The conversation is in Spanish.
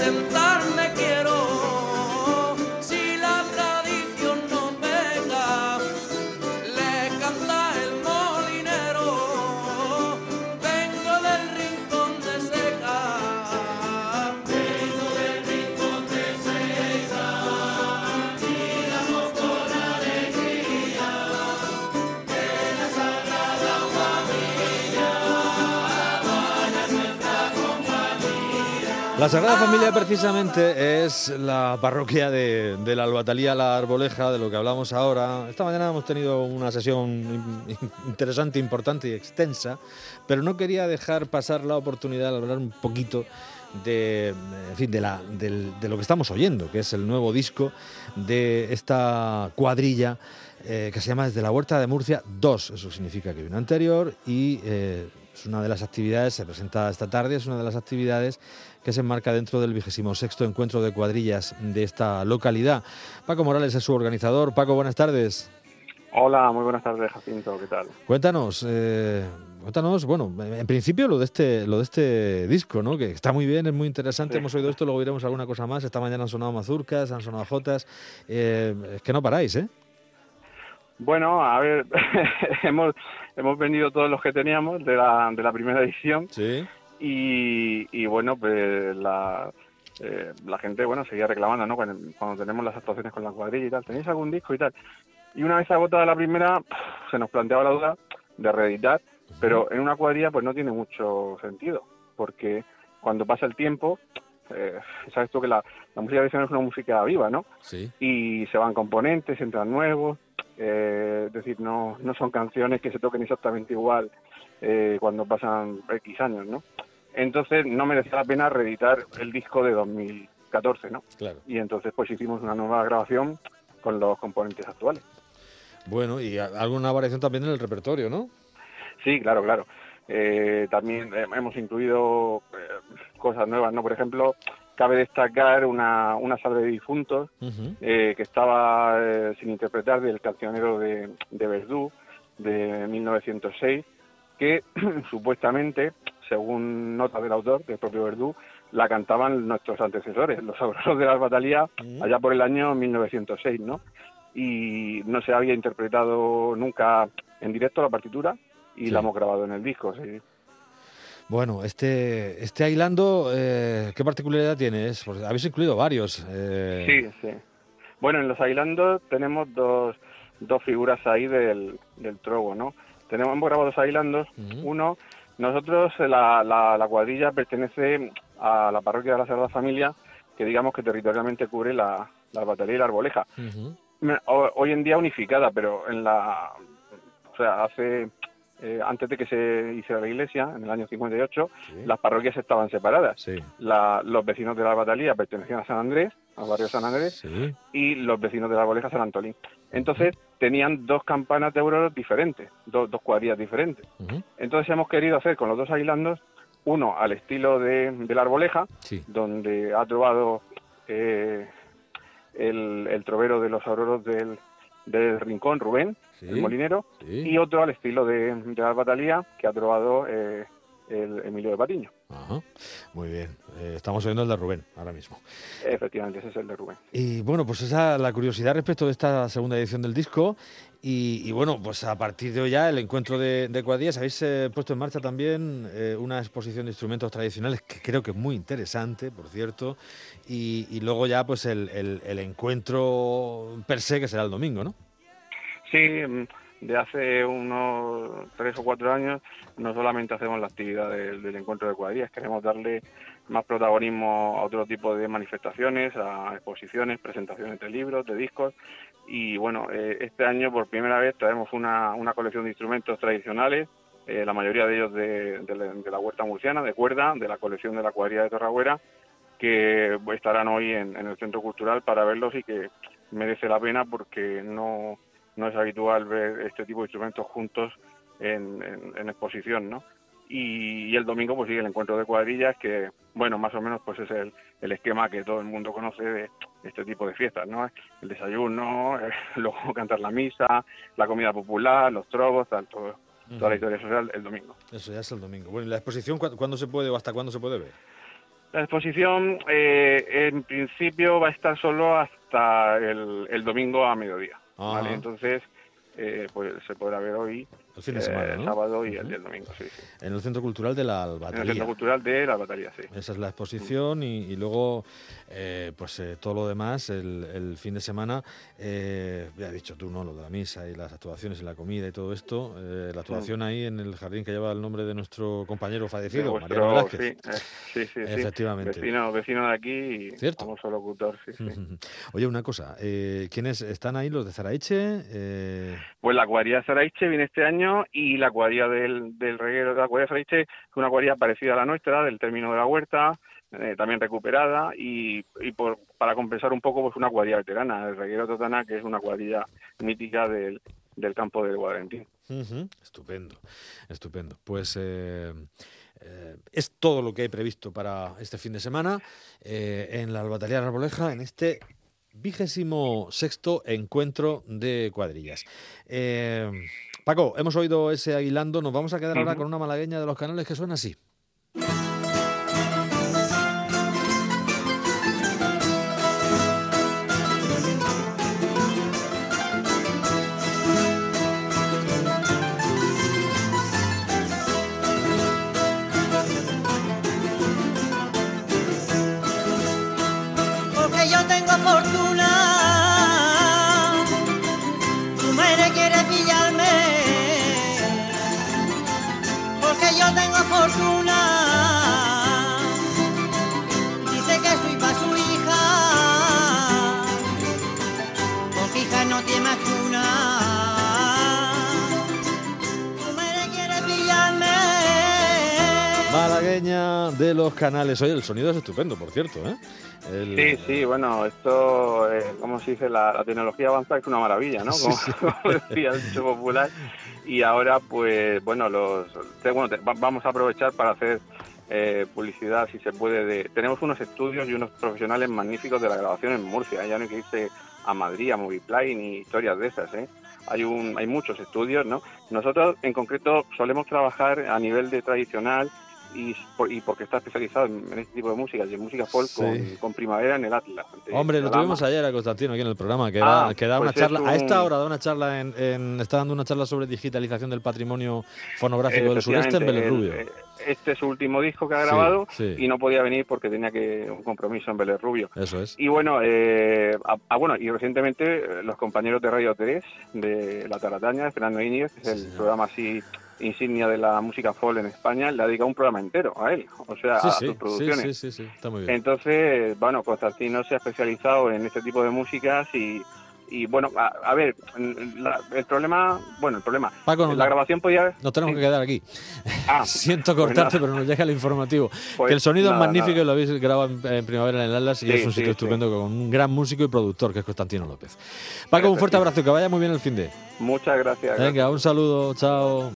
sentar. La Sagrada Familia precisamente es la parroquia de, la Albatalía La Arboleja, de lo que hablamos ahora. Esta mañana hemos tenido una sesión in- interesante, importante y extensa, pero no quería dejar pasar la oportunidad de hablar un poquito de, en fin, de, la, de lo que estamos oyendo, que es el nuevo disco de esta cuadrilla eh, que se llama Desde la Huerta de Murcia 2. Eso significa que hay anterior y eh, es una de las actividades, se presenta esta tarde, es una de las actividades que se enmarca dentro del vigésimo sexto encuentro de cuadrillas de esta localidad. Paco Morales es su organizador. Paco, buenas tardes. Hola, muy buenas tardes, Jacinto, ¿qué tal? Cuéntanos, eh, cuéntanos, bueno, en principio lo de este, lo de este disco, ¿no? Que está muy bien, es muy interesante. Sí. Hemos oído esto, luego iremos alguna cosa más. Esta mañana han sonado mazurcas, han sonado jotas. Eh, es que no paráis, ¿eh? Bueno, a ver, hemos, hemos vendido todos los que teníamos de la, de la primera edición Sí. y, y bueno, pues la, eh, la gente, bueno, seguía reclamando, ¿no? Cuando, cuando tenemos las actuaciones con la cuadrilla y tal, ¿tenéis algún disco y tal? Y una vez agotada la primera, se nos planteaba la duda de reeditar, pero en una cuadrilla pues no tiene mucho sentido, porque cuando pasa el tiempo, eh, sabes tú que la, la música tradicional es una música viva, ¿no? Sí. y se van componentes, entran nuevos, eh, es decir, no, no son canciones que se toquen exactamente igual eh, cuando pasan X años, ¿no? Entonces no merecía la pena reeditar el disco de 2014, ¿no? Claro. Y entonces pues hicimos una nueva grabación con los componentes actuales. Bueno, y alguna variación también en el repertorio, ¿no? Sí, claro, claro. Eh, también eh, hemos incluido eh, cosas nuevas, ¿no? Por ejemplo, cabe destacar una, una salve de difuntos eh, que estaba eh, sin interpretar del cancionero de, de Verdú de 1906, que supuestamente, según nota del autor, del propio Verdú, la cantaban nuestros antecesores, los auroros de la batalía, Mm. allá por el año 1906, ¿no? Y no se había interpretado nunca en directo la partitura y Sí. la hemos grabado en el disco, sí. Bueno, este, este Ailando, eh, ¿qué particularidad tiene? Porque habéis incluido varios. eh, Sí, sí. Bueno, en los Ailandos tenemos dos, dos figuras ahí del, del trogo, ¿no? Tenemos hemos grabado dos Ailandos. Uno, nosotros, eh, la, la, la cuadrilla pertenece a la parroquia de la Sagrada Familia, que digamos que territorialmente cubre la, la batería y la arboleja. Hoy en día unificada, pero en la... O sea, hace... eh, antes de que se hiciera la iglesia, en el año 58, Sí. las parroquias estaban separadas. Sí. La- los vecinos de la batalía pertenecían a San Andrés, al barrio San Andrés, Sí. y los vecinos de la Boleja San Antolín. Entonces tenían dos campanas de auroros diferentes, dos, dos cuadrillas diferentes. Entonces hemos querido hacer con los dos ailandos uno al estilo de, de la Arboleja, donde ha trovado eh, el, el trovero de los auroros del, del Rincón, Rubén, Sí. el molinero, Sí. y otro al estilo de, de la Batalía, que ha trovado eh, el Emilio de Patiño. Ajá. Muy bien. Eh, estamos oyendo el de Rubén ahora mismo. Efectivamente, ese es el de Rubén. Y bueno, pues esa la curiosidad respecto de esta segunda edición del disco. Y, y bueno, pues a partir de hoy ya el encuentro de, de cuadrillas, habéis eh, puesto en marcha también eh, una exposición de instrumentos tradicionales que creo que es muy interesante, por cierto. Y, y luego ya pues el, el- el encuentro per se que será el domingo, ¿no? Sí, mm, de hace unos tres o cuatro años no solamente hacemos la actividad del, encuentro de cuadrillas, queremos darle más protagonismo a otro tipo de manifestaciones, a exposiciones, presentaciones de libros, de discos. Y bueno, eh, este año por primera vez traemos una, una colección de instrumentos tradicionales, eh, la mayoría de ellos de, de la- de la huerta murciana, de cuerda, de la colección de la cuadrilla de Torragüera, que estarán hoy en, en el Centro Cultural para verlos y que merece la pena porque no, no es habitual ver este tipo de instrumentos juntos en, en- en exposición, ¿no? Y, y el domingo pues sigue el encuentro de cuadrillas que, bueno, más o menos pues es el, el esquema que todo el mundo conoce de este tipo de fiestas, ¿no? El desayuno, luego cantar la misa, la comida popular, los trobos, tal, todo- toda la historia social el domingo. Eso ya es el domingo. Bueno, ¿y la exposición cuándo, cuándo se puede o hasta cuándo se puede ver? La exposición eh, en principio va a estar solo hasta el, el domingo a mediodía. ¿Vale? Entonces, eh, pues se podrá ver hoy, El fin de eh, el sábado y el, día domingo, sí, sí. En el Centro Cultural de la En el Centro. Cultural de la Batería, sí. Esa es la exposición y, y luego, eh, pues eh, todo lo demás, el, el fin de semana, eh, ya has dicho tú, ¿no? Lo de la misa y las actuaciones y la comida y todo esto. eh, la actuación ahí en el jardín que lleva el nombre de nuestro compañero fallecido, vuestro- Mariano Velázquez. sí, sí, sí, sí. Efectivamente. Vecino, vecino de aquí y Cierto. famoso locutor, sí. Oye, una cosa, eh, ¿quiénes están ahí? ¿Los de Zaraiche? Eh, Pues la cuadrilla de Saraiche viene este año y la cuadrilla del, del reguero de la cuadrilla de es una cuadrilla parecida a la nuestra, del término de la huerta, eh, también recuperada y, y para compensar un poco pues una cuadrilla veterana, el reguero Totana, que es una cuadrilla mítica del, del campo del Guadalentín. Estupendo, estupendo. Pues eh, eh, es todo lo que hay previsto para este fin de semana en la Albatalía Arboleja, en este vigésimo sexto encuentro de cuadrillas. Paco, hemos oído ese aguilando, nos vamos a quedar ahora con una malagueña de los canales que suena así. porque yo tengo fortuna. De los canales. Oye, el sonido es estupendo, por cierto. ¿eh? El- Sí, sí, bueno, esto, eh, como se dice, la, la tecnología avanzada es una maravilla, ¿no? Como, como decía el dicho popular. Y ahora, pues, bueno, los, bueno te- va- vamos a aprovechar para hacer eh, publicidad, si se puede. De, tenemos unos estudios y unos profesionales magníficos de la grabación en Murcia. Ya no hay que irse a Madrid, a Movieplay, ni historias de esas, ¿eh? Hay, un, hay muchos estudios, ¿no? Nosotros, en concreto, solemos trabajar a nivel de tradicional y, por- y porque está especializado en, este tipo de música y en música folk Sí. con, con Primavera en el Atlas. Hombre, lo tuvimos ayer a Constantino aquí en el programa, que da, Ah, que da pues una es charla, a esta hora da una charla en, en- está dando una charla sobre digitalización del patrimonio fonográfico del sureste en Efectivamente, Vélez Rubio. el- eh, Este es su último disco que ha grabado sí. y no podía venir porque tenía que un compromiso en Vélez Rubio. Eso es. Y bueno, eh, bueno, y recientemente eh, los compañeros de Radio 3 de La Tarataña, Fernando Íñiguez, que es el programa así insignia de la música folk en España, le ha dedicado un programa entero a él, o sea, Sí, a sí, sus producciones. sí, sí, sí, está muy bien. Entonces, bueno, Constantino se ha especializado en este tipo de músicas y, y bueno, a, a ver, la- el problema, bueno, el problema, Paco, la grabación podía... Nos tenemos que quedar aquí. Ah, Siento pues cortarte, pero nos llega el informativo. Pues que el sonido nada, es magnífico nada. y lo habéis grabado en, en primavera en el Atlas y Sí, es un sitio sí. estupendo con un gran músico y productor que es Constantino López. Paco, un fuerte abrazo, que vaya muy bien el fin de. Muchas gracias. Venga, un saludo, chao.